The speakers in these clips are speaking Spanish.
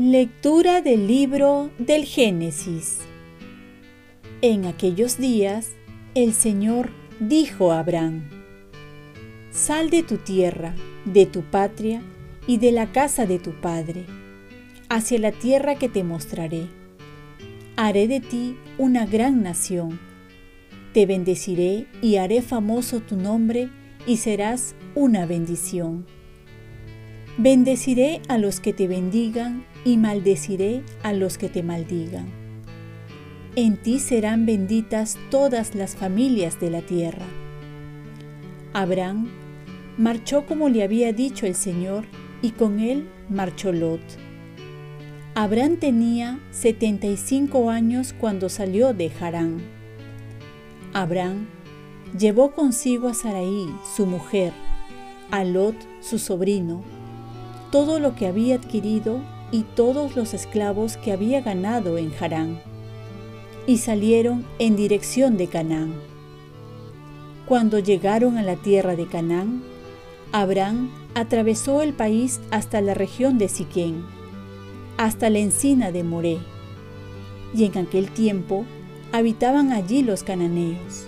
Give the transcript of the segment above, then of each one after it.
Lectura del libro del Génesis. En aquellos días el Señor dijo a Abraham, Sal de tu tierra, de tu patria y de la casa de tu padre, hacia la tierra que te mostraré. Haré de ti una gran nación. Te bendeciré y haré famoso tu nombre y serás una bendición. Bendeciré a los que te bendigan y maldeciré a los que te maldigan. En ti serán benditas todas las familias de la tierra. Abraham marchó como le había dicho el Señor, y con él marchó Lot. Abraham tenía 75 años cuando salió de Harán. Abraham llevó consigo a Saraí, su mujer, a Lot, su sobrino, todo lo que había adquirido y todos los esclavos que había ganado en Harán, y salieron en dirección de Canaán. Cuando llegaron a la tierra de Canaán, Abraham atravesó el país hasta la región de Siquén, hasta la encina de Moré, y en aquel tiempo habitaban allí los cananeos.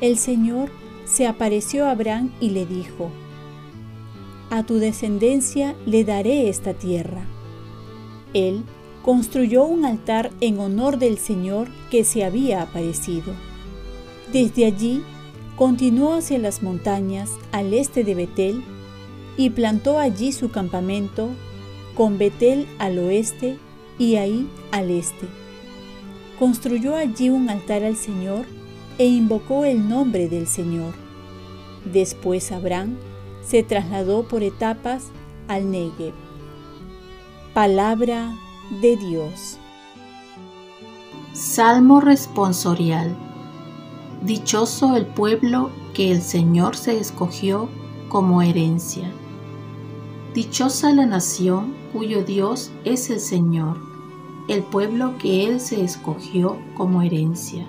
El Señor se apareció a Abraham y le dijo, a tu descendencia le daré esta tierra. Él construyó un altar en honor del Señor que se había aparecido. Desde allí continuó hacia las montañas al este de Betel y plantó allí su campamento con Betel al oeste y ahí al este. Construyó allí un altar al Señor e invocó el nombre del Señor. Después Abraham se trasladó por etapas al Negev. Palabra de Dios. Salmo responsorial. Dichoso el pueblo que el Señor se escogió como herencia. Dichosa la nación cuyo Dios es el Señor, el pueblo que Él se escogió como herencia.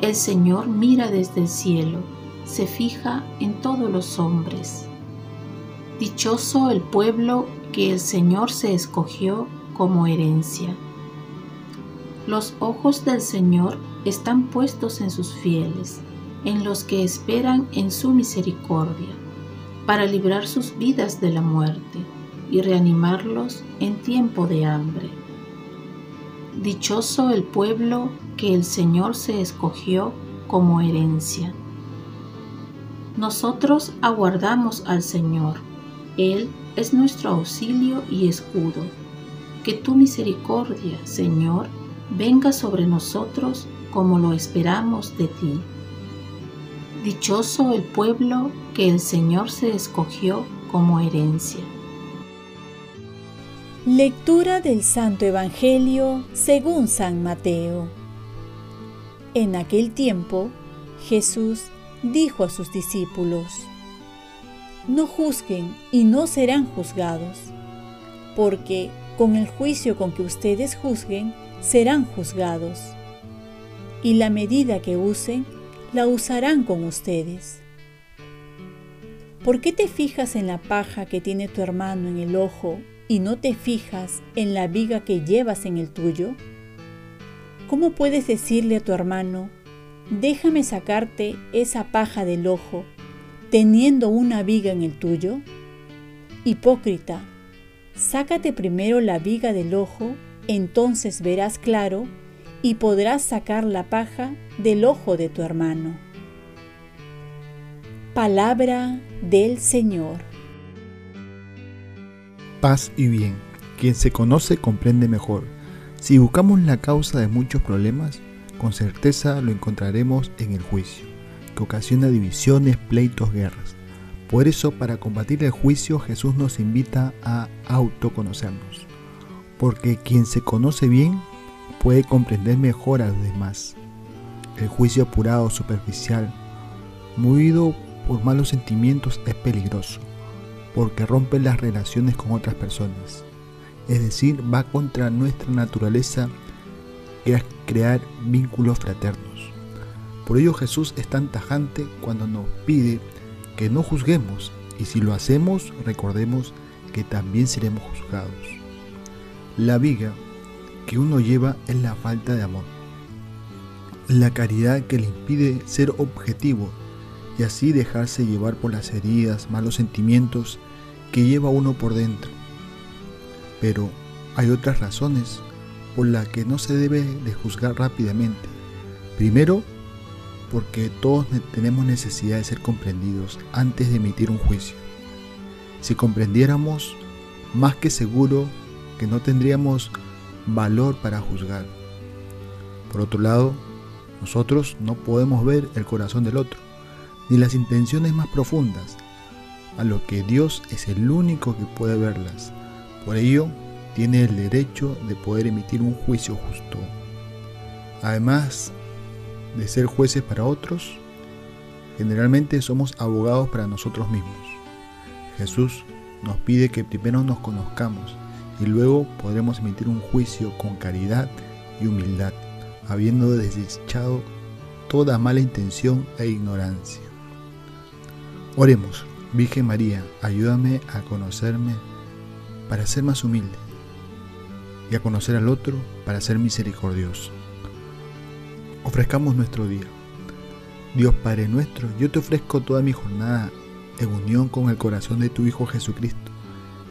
El Señor mira desde el cielo, se fija en todos los hombres. Dichoso el pueblo que el Señor se escogió como herencia. Los ojos del Señor están puestos en sus fieles, en los que esperan en su misericordia, para librar sus vidas de la muerte y reanimarlos en tiempo de hambre. Dichoso el pueblo que el Señor se escogió como herencia. Nosotros aguardamos al Señor él es nuestro auxilio y escudo. Que tu misericordia, Señor, venga sobre nosotros como lo esperamos de ti. Dichoso el pueblo que el Señor se escogió como herencia. Lectura del Santo Evangelio según San Mateo. En aquel tiempo, Jesús dijo a sus discípulos, no juzguen y no serán juzgados, porque con el juicio con que ustedes juzguen, serán juzgados, y la medida que usen, la usarán con ustedes. ¿Por qué te fijas en la paja que tiene tu hermano en el ojo y no te fijas en la viga que llevas en el tuyo? ¿Cómo puedes decirle a tu hermano, déjame sacarte esa paja del ojo teniendo una viga en el tuyo? Hipócrita, sácate primero la viga del ojo, entonces verás claro y podrás sacar la paja del ojo de tu hermano. Palabra del Señor. Paz y bien. Quien se conoce comprende mejor. Si buscamos la causa de muchos problemas, con certeza lo encontraremos en el juicio ocasiona divisiones, pleitos, guerras. Por eso, para combatir el juicio, Jesús nos invita a autoconocernos, porque quien se conoce bien puede comprender mejor a los demás. El juicio apurado, superficial, movido por malos sentimientos es peligroso, porque rompe las relaciones con otras personas es decir, va contra nuestra naturaleza que es crear vínculos fraternos. Por ello Jesús es tan tajante cuando nos pide que no juzguemos y si lo hacemos recordemos que también seremos juzgados. La viga que uno lleva es la falta de amor, la caridad que le impide ser objetivo y así dejarse llevar por las heridas, malos sentimientos que lleva uno por dentro. Pero hay otras razones por las que no se debe de juzgar rápidamente. Primero, porque todos tenemos necesidad de ser comprendidos antes de emitir un juicio. Si comprendiéramos, más que seguro que no tendríamos valor para juzgar. Por otro lado, nosotros no podemos ver el corazón del otro, ni las intenciones más profundas, a lo que Dios es el único que puede verlas. Por ello, tiene el derecho de poder emitir un juicio justo. Además de ser jueces para otros, generalmente somos abogados para nosotros mismos. Jesús nos pide que primero nos conozcamos y luego podremos emitir un juicio con caridad y humildad, habiendo desechado toda mala intención e ignorancia. Oremos, Virgen María, ayúdame a conocerme para ser más humilde y a conocer al otro para ser misericordioso. Ofrezcamos nuestro día. Dios Padre nuestro, yo te ofrezco toda mi jornada en unión con el corazón de tu Hijo Jesucristo,